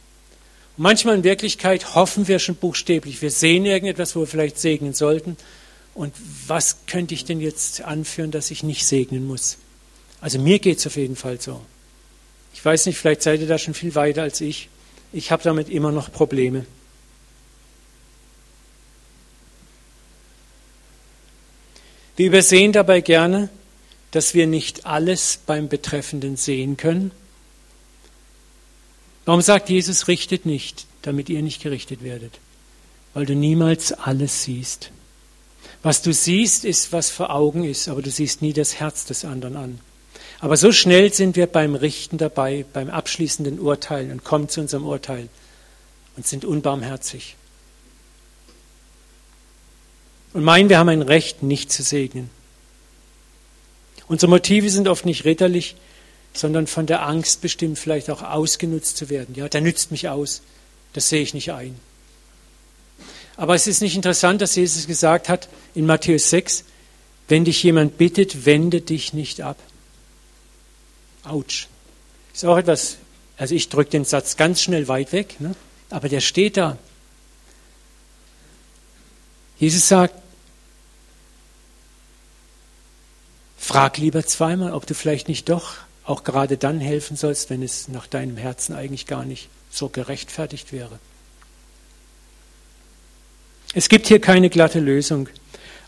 Manchmal in Wirklichkeit hoffen wir schon buchstäblich. Wir sehen irgendetwas, wo wir vielleicht segnen sollten. Und was könnte ich denn jetzt anführen, dass ich nicht segnen muss? Also mir geht es auf jeden Fall so. Ich weiß nicht, vielleicht seid ihr da schon viel weiter als ich. Ich habe damit immer noch Probleme. Wir übersehen dabei gerne, dass wir nicht alles beim Betreffenden sehen können. Warum sagt Jesus, richtet nicht, damit ihr nicht gerichtet werdet? Weil du niemals alles siehst. Was du siehst, ist, was vor Augen ist, aber du siehst nie das Herz des anderen an. Aber so schnell sind wir beim Richten dabei, beim abschließenden Urteilen und kommen zu unserem Urteil und sind unbarmherzig. Und meinen, wir haben ein Recht, nicht zu segnen. Unsere Motive sind oft nicht ritterlich, sondern von der Angst bestimmt, vielleicht auch ausgenutzt zu werden. Ja, der nützt mich aus. Das sehe ich nicht ein. Aber es ist nicht interessant, dass Jesus gesagt hat in Matthäus 6, wenn dich jemand bittet, wende dich nicht ab. Autsch. Ist auch etwas, also ich drücke den Satz ganz schnell weit weg, ne? aber der steht da. Jesus sagt, frag lieber zweimal, ob du vielleicht nicht doch auch gerade dann helfen sollst, wenn es nach deinem Herzen eigentlich gar nicht so gerechtfertigt wäre. Es gibt hier keine glatte Lösung,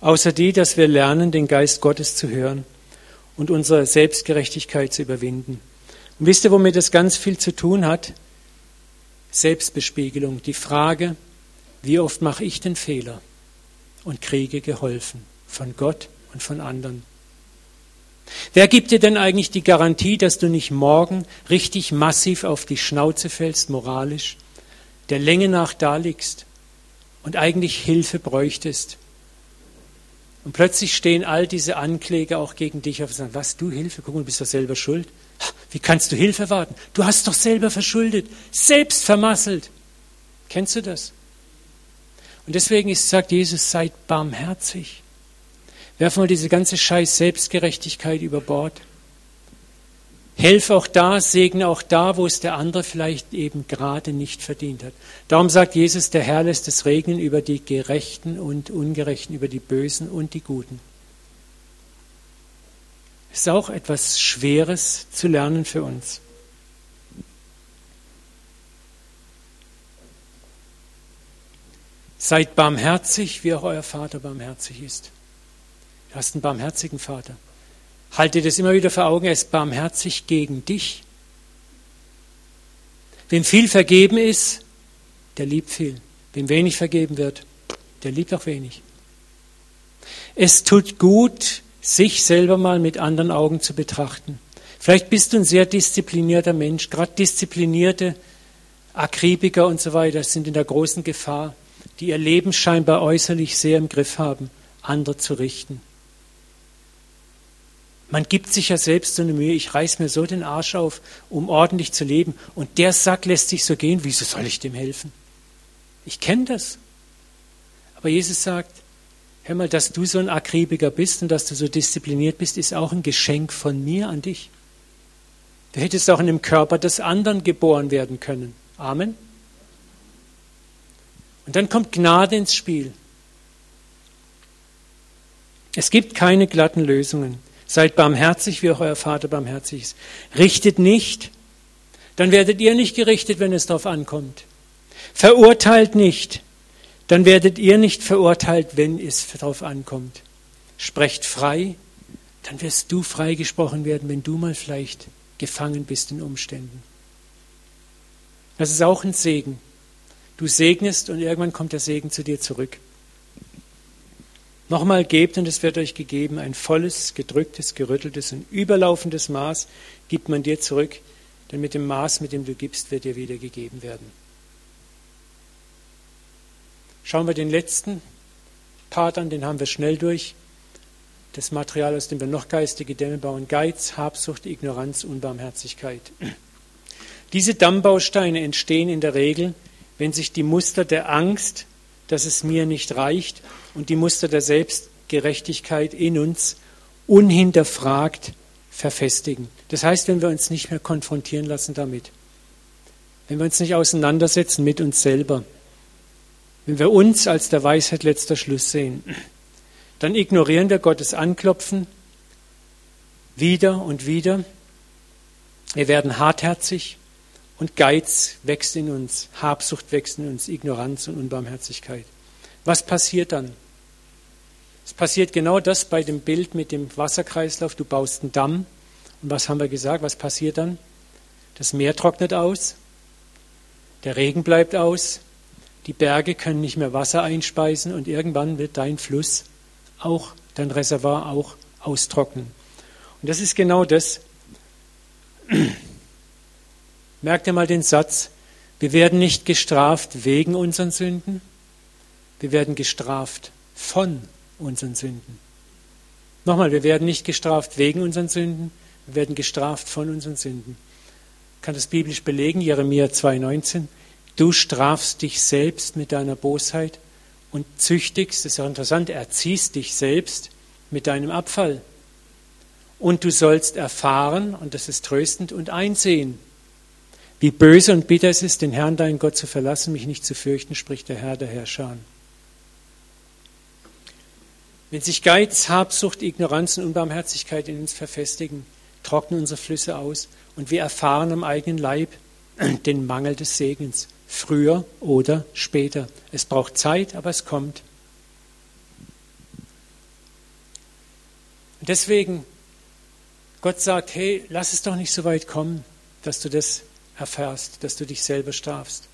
außer die, dass wir lernen, den Geist Gottes zu hören und unsere Selbstgerechtigkeit zu überwinden. Und wisst ihr, womit das ganz viel zu tun hat? Selbstbespiegelung. Die Frage, wie oft mache ich den Fehler und kriege geholfen von Gott und von anderen. Wer gibt dir denn eigentlich die Garantie, dass du nicht morgen richtig massiv auf die Schnauze fällst, moralisch, der Länge nach da liegst und eigentlich Hilfe bräuchtest? Und plötzlich stehen all diese Ankläger auch gegen dich auf und sagen, was, du Hilfe? Guck mal, du bist doch selber schuld. Wie kannst du Hilfe erwarten? Du hast doch selber verschuldet, selbst vermasselt. Kennst du das? Und deswegen ist, sagt Jesus, seid barmherzig. Werfen wir diese ganze Scheiß Selbstgerechtigkeit über Bord. Helf auch da, segne auch da, wo es der andere vielleicht eben gerade nicht verdient hat. Darum sagt Jesus, der Herr lässt es regnen über die Gerechten und Ungerechten, über die Bösen und die Guten. Ist auch etwas Schweres zu lernen für uns. Seid barmherzig, wie auch euer Vater barmherzig ist. Du hast einen barmherzigen Vater. Halte das immer wieder vor Augen, er ist barmherzig gegen dich. Wem viel vergeben ist, der liebt viel. Wem wenig vergeben wird, der liebt auch wenig. Es tut gut, sich selber mal mit anderen Augen zu betrachten. Vielleicht bist du ein sehr disziplinierter Mensch. Gerade disziplinierte Akribiker und so weiter sind in der großen Gefahr, die ihr Leben scheinbar äußerlich sehr im Griff haben, andere zu richten. Man gibt sich ja selbst so eine Mühe, ich reiß mir so den Arsch auf, um ordentlich zu leben. Und der Sack lässt sich so gehen, wieso soll ich dem helfen? Ich kenne das. Aber Jesus sagt, hör mal, dass du so ein Akribiker bist und dass du so diszipliniert bist, ist auch ein Geschenk von mir an dich. Du hättest auch in dem Körper des anderen geboren werden können. Amen. Und dann kommt Gnade ins Spiel. Es gibt keine glatten Lösungen. Seid barmherzig, wie auch euer Vater barmherzig ist. Richtet nicht, dann werdet ihr nicht gerichtet, wenn es darauf ankommt. Verurteilt nicht, dann werdet ihr nicht verurteilt, wenn es darauf ankommt. Sprecht frei, dann wirst du freigesprochen werden, wenn du mal vielleicht gefangen bist in Umständen. Das ist auch ein Segen. Du segnest und irgendwann kommt der Segen zu dir zurück. Nochmal gebt und es wird euch gegeben, ein volles, gedrücktes, gerütteltes und überlaufendes Maß gibt man dir zurück, denn mit dem Maß, mit dem du gibst, wird dir wieder gegeben werden. Schauen wir den letzten Part an, den haben wir schnell durch. Das Material, aus dem wir noch geistige Dämme bauen, Geiz, Habsucht, Ignoranz, Unbarmherzigkeit. Diese Dammbausteine entstehen in der Regel, wenn sich die Muster der Angst, dass es mir nicht reicht, und die Muster der Selbstgerechtigkeit in uns unhinterfragt verfestigen. Das heißt, wenn wir uns nicht mehr konfrontieren lassen damit, wenn wir uns nicht auseinandersetzen mit uns selber, wenn wir uns als der Weisheit letzter Schluss sehen, dann ignorieren wir Gottes Anklopfen wieder und wieder Wir werden hartherzig und Geiz wächst in uns, Habsucht wächst in uns, Ignoranz und Unbarmherzigkeit. Was passiert dann? Es passiert genau das bei dem Bild mit dem Wasserkreislauf. Du baust einen Damm. Und was haben wir gesagt? Was passiert dann? Das Meer trocknet aus. Der Regen bleibt aus. Die Berge können nicht mehr Wasser einspeisen und irgendwann wird dein Fluss auch, dein Reservoir auch austrocknen. Und das ist genau das. Merkt ihr mal den Satz, wir werden nicht gestraft wegen unseren Sünden, wir werden gestraft von unseren Sünden. Nochmal, wir werden nicht gestraft wegen unseren Sünden, wir werden gestraft von unseren Sünden. Ich kann das biblisch belegen, Jeremia 2,19. Du strafst dich selbst mit deiner Bosheit und züchtigst, das ist ja interessant, erziehst dich selbst mit deinem Abfall. Und du sollst erfahren, und das ist tröstend, und einsehen, wie böse und bitter es ist, den Herrn, deinen Gott zu verlassen, mich nicht zu fürchten, spricht der Herr der Herrscher. Wenn sich Geiz, Habsucht, Ignoranz und Unbarmherzigkeit in uns verfestigen, trocknen unsere Flüsse aus und wir erfahren am eigenen Leib den Mangel des Segens, früher oder später. Es braucht Zeit, aber es kommt. Und deswegen, Gott sagt, hey, lass es doch nicht so weit kommen, dass du das erfährst, dass du dich selber strafst.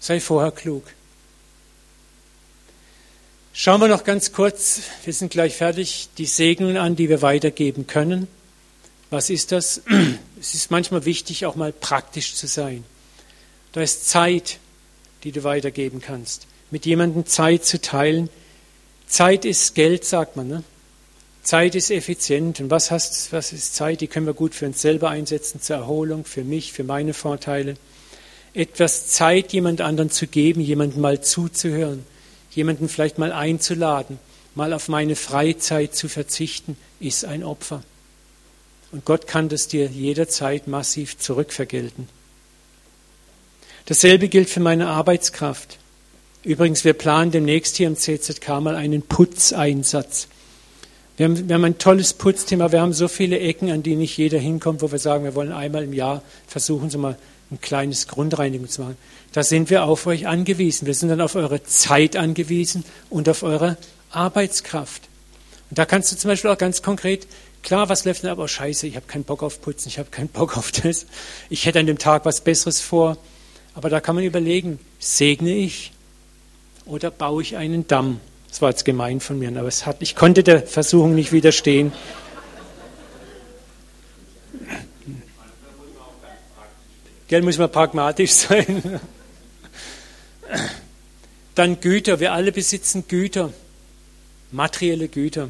Sei vorher klug. Schauen wir noch ganz kurz, wir sind gleich fertig, die Segnungen an, die wir weitergeben können. Was ist das? Es ist manchmal wichtig, auch mal praktisch zu sein. Da ist Zeit, die du weitergeben kannst. Mit jemandem Zeit zu teilen. Zeit ist Geld, sagt man. Ne? Zeit ist effizient. Und was, heißt, was ist Zeit? Die können wir gut für uns selber einsetzen, zur Erholung, für mich, für meine Vorteile. Etwas Zeit jemand anderen zu geben, jemandem mal zuzuhören, jemanden vielleicht mal einzuladen, mal auf meine Freizeit zu verzichten, ist ein Opfer. Und Gott kann das dir jederzeit massiv zurückvergelten. Dasselbe gilt für meine Arbeitskraft. Übrigens, wir planen demnächst hier im CZK mal einen Putzeinsatz. Wir haben, wir haben ein tolles Putzthema. Wir haben so viele Ecken, an die nicht jeder hinkommt, wo wir sagen, wir wollen einmal im Jahr versuchen, so mal ein kleines Grundreinigung zu machen. Da sind wir auf euch angewiesen. Wir sind dann auf eure Zeit angewiesen und auf eure Arbeitskraft. Und da kannst du zum Beispiel auch ganz konkret, klar, was läuft denn aber, oh, scheiße, ich habe keinen Bock auf Putzen, ich habe keinen Bock auf das, ich hätte an dem Tag was Besseres vor. Aber da kann man überlegen, segne ich oder baue ich einen Damm? Das war jetzt gemein von mir, aber es hat, ich konnte der Versuchung nicht widerstehen. Gell, muss man pragmatisch sein. Dann Güter. Wir alle besitzen Güter, materielle Güter.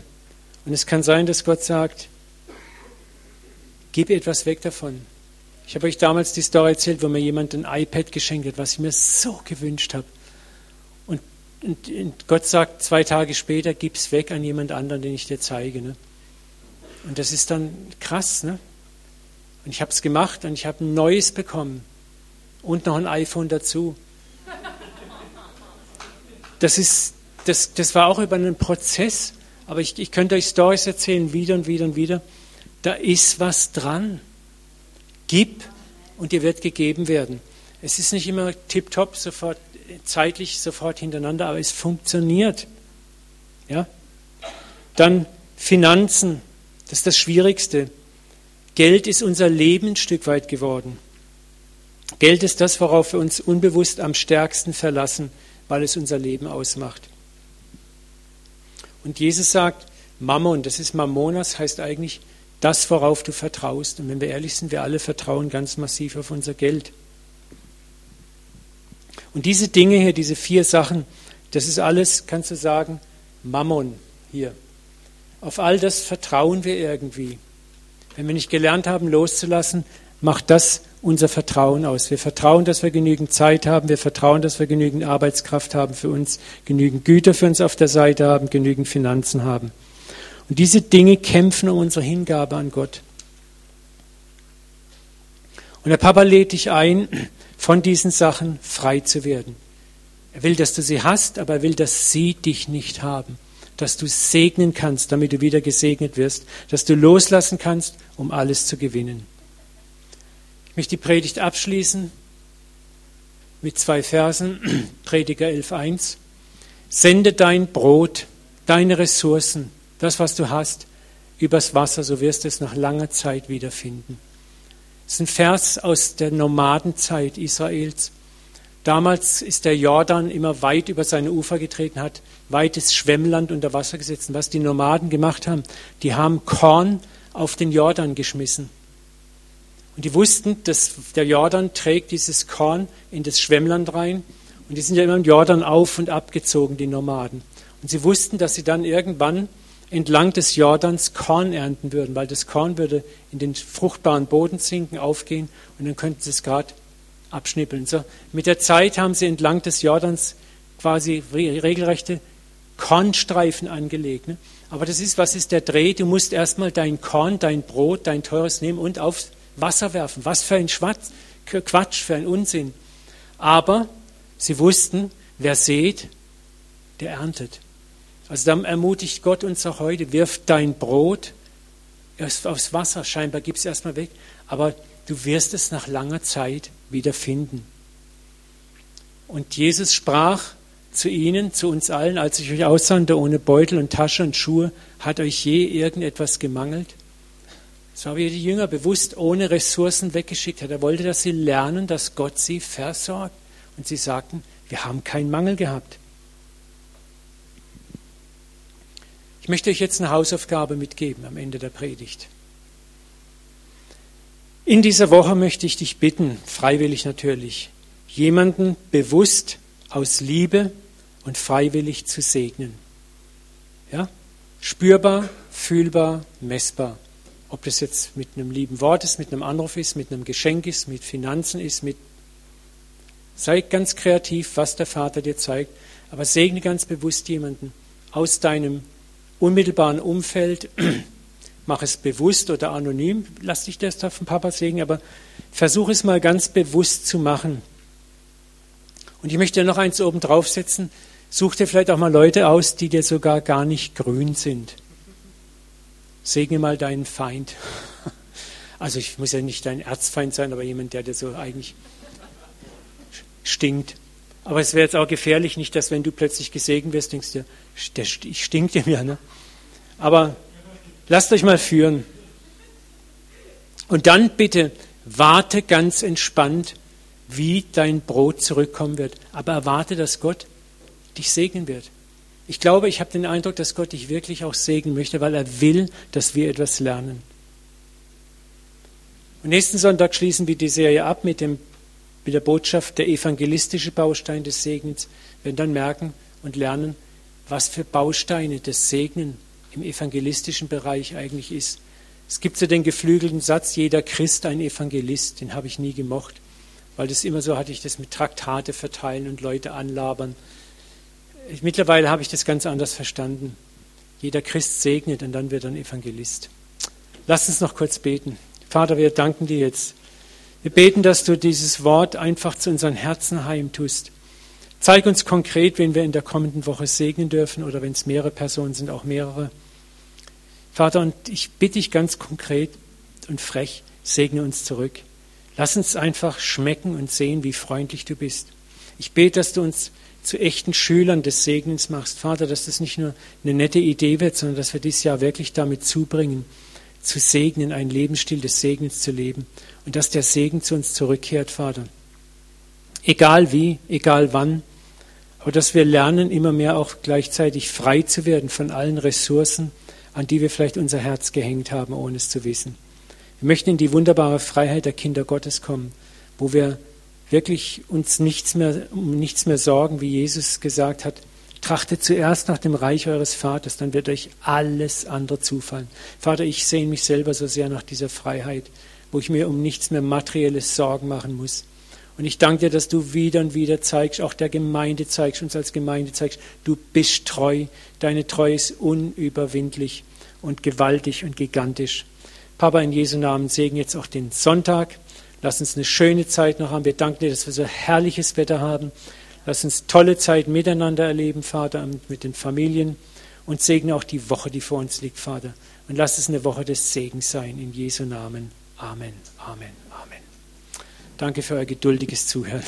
Und es kann sein, dass Gott sagt, gib etwas weg davon. Ich habe euch damals die Story erzählt, wo mir jemand ein iPad geschenkt hat, was ich mir so gewünscht habe. Und, und, und Gott sagt zwei Tage später, gib es weg an jemand anderen, den ich dir zeige. Ne? Und das ist dann krass. Ne? Und ich habe es gemacht und ich habe ein neues bekommen. Und noch ein iPhone dazu. Das, ist, das, das war auch über einen Prozess, aber ich, ich könnte euch Stories erzählen, wieder und wieder und wieder. Da ist was dran. Gib und dir wird gegeben werden. Es ist nicht immer tiptop, sofort, zeitlich sofort hintereinander, aber es funktioniert. Ja? Dann Finanzen, das ist das Schwierigste. Geld ist unser Leben ein Stück weit geworden. Geld ist das, worauf wir uns unbewusst am stärksten verlassen weil es unser Leben ausmacht. Und Jesus sagt, Mammon, das ist Mammonas, heißt eigentlich das, worauf du vertraust. Und wenn wir ehrlich sind, wir alle vertrauen ganz massiv auf unser Geld. Und diese Dinge hier, diese vier Sachen, das ist alles, kannst du sagen, Mammon hier. Auf all das vertrauen wir irgendwie. Wenn wir nicht gelernt haben, loszulassen, macht das unser Vertrauen aus. Wir vertrauen, dass wir genügend Zeit haben. Wir vertrauen, dass wir genügend Arbeitskraft haben für uns, genügend Güter für uns auf der Seite haben, genügend Finanzen haben. Und diese Dinge kämpfen um unsere Hingabe an Gott. Und der Papa lädt dich ein, von diesen Sachen frei zu werden. Er will, dass du sie hast, aber er will, dass sie dich nicht haben. Dass du segnen kannst, damit du wieder gesegnet wirst. Dass du loslassen kannst, um alles zu gewinnen. Ich möchte die Predigt abschließen mit zwei Versen, Prediger 11.1. Sende dein Brot, deine Ressourcen, das, was du hast, übers Wasser, so wirst du es nach langer Zeit wiederfinden. Das ist ein Vers aus der Nomadenzeit Israels. Damals ist der Jordan immer weit über seine Ufer getreten, hat weites Schwemmland unter Wasser gesetzt. Und was die Nomaden gemacht haben, die haben Korn auf den Jordan geschmissen. Und die wussten, dass der Jordan trägt dieses Korn in das Schwemmland rein. Und die sind ja immer im Jordan auf und abgezogen, die Nomaden. Und sie wussten, dass sie dann irgendwann entlang des Jordans Korn ernten würden, weil das Korn würde in den fruchtbaren Boden sinken, aufgehen und dann könnten sie es gerade abschnippeln. So, mit der Zeit haben sie entlang des Jordans quasi regelrechte Kornstreifen angelegt. Ne? Aber das ist, was ist der Dreh? Du musst erstmal dein Korn, dein Brot, dein teures nehmen und aufs Wasser werfen. Was für ein Schwatz, Quatsch, für ein Unsinn. Aber sie wussten, wer sät, der erntet. Also dann ermutigt Gott uns auch heute, wirf dein Brot aufs Wasser. Scheinbar gib es erstmal weg. Aber du wirst es nach langer Zeit wieder finden. Und Jesus sprach zu ihnen, zu uns allen, als ich euch aussandte ohne Beutel und Tasche und Schuhe, hat euch je irgendetwas gemangelt? So habe ich die Jünger bewusst ohne Ressourcen weggeschickt. Er wollte, dass sie lernen, dass Gott sie versorgt. Und sie sagten, wir haben keinen Mangel gehabt. Ich möchte euch jetzt eine Hausaufgabe mitgeben am Ende der Predigt. In dieser Woche möchte ich dich bitten, freiwillig natürlich, jemanden bewusst aus Liebe und freiwillig zu segnen. Ja? Spürbar, fühlbar, messbar. Ob das jetzt mit einem lieben Wort ist, mit einem Anruf ist, mit einem Geschenk ist, mit Finanzen ist, mit sei ganz kreativ, was der Vater dir zeigt, aber segne ganz bewusst jemanden aus deinem unmittelbaren Umfeld, mach es bewusst oder anonym, lass dich das da von Papa segnen, aber versuch es mal ganz bewusst zu machen. Und ich möchte noch eins oben draufsetzen, such dir vielleicht auch mal Leute aus, die dir sogar gar nicht grün sind. Segne mal deinen Feind. Also ich muss ja nicht dein Erzfeind sein, aber jemand, der dir so eigentlich stinkt. Aber es wäre jetzt auch gefährlich, nicht, dass wenn du plötzlich gesegnet wirst, denkst du, der, ich stink dem ja. Ne? Aber lasst euch mal führen. Und dann bitte warte ganz entspannt, wie dein Brot zurückkommen wird. Aber erwarte, dass Gott dich segnen wird. Ich glaube, ich habe den Eindruck, dass Gott dich wirklich auch segnen möchte, weil er will, dass wir etwas lernen. Und nächsten Sonntag schließen wir die Serie ab mit, dem, mit der Botschaft, der evangelistische Baustein des Segens. Wir werden dann merken und lernen, was für Bausteine des Segnen im evangelistischen Bereich eigentlich ist. Es gibt so den geflügelten Satz, jeder Christ ein Evangelist, den habe ich nie gemocht, weil das immer so hatte ich das mit Traktate verteilen und Leute anlabern. Mittlerweile habe ich das ganz anders verstanden. Jeder Christ segnet und dann wird er ein Evangelist. Lass uns noch kurz beten. Vater, wir danken dir jetzt. Wir beten, dass du dieses Wort einfach zu unseren Herzen heimtust. Zeig uns konkret, wen wir in der kommenden Woche segnen dürfen oder wenn es mehrere Personen sind, auch mehrere. Vater, und ich bitte dich ganz konkret und frech, segne uns zurück. Lass uns einfach schmecken und sehen, wie freundlich du bist. Ich bete, dass du uns zu echten Schülern des Segnens machst. Vater, dass das nicht nur eine nette Idee wird, sondern dass wir dieses Jahr wirklich damit zubringen, zu segnen, einen Lebensstil des Segens zu leben und dass der Segen zu uns zurückkehrt, Vater. Egal wie, egal wann, aber dass wir lernen, immer mehr auch gleichzeitig frei zu werden von allen Ressourcen, an die wir vielleicht unser Herz gehängt haben, ohne es zu wissen. Wir möchten in die wunderbare Freiheit der Kinder Gottes kommen, wo wir wirklich uns nichts mehr, um nichts mehr sorgen, wie Jesus gesagt hat. Trachtet zuerst nach dem Reich eures Vaters, dann wird euch alles andere zufallen. Vater, ich sehne mich selber so sehr nach dieser Freiheit, wo ich mir um nichts mehr materielles Sorgen machen muss, und ich danke dir, dass du wieder und wieder zeigst, auch der Gemeinde zeigst, uns als Gemeinde zeigst, du bist treu. Deine Treue ist unüberwindlich und gewaltig und gigantisch. Papa, in Jesu Namen segne jetzt auch den Sonntag. Lass uns eine schöne Zeit noch haben. Wir danken dir, dass wir so herrliches Wetter haben. Lass uns tolle Zeit miteinander erleben, Vater, mit den Familien. Und segne auch die Woche, die vor uns liegt, Vater. Und lass es eine Woche des Segens sein. In Jesu Namen. Amen. Amen. Amen. Danke für euer geduldiges Zuhören.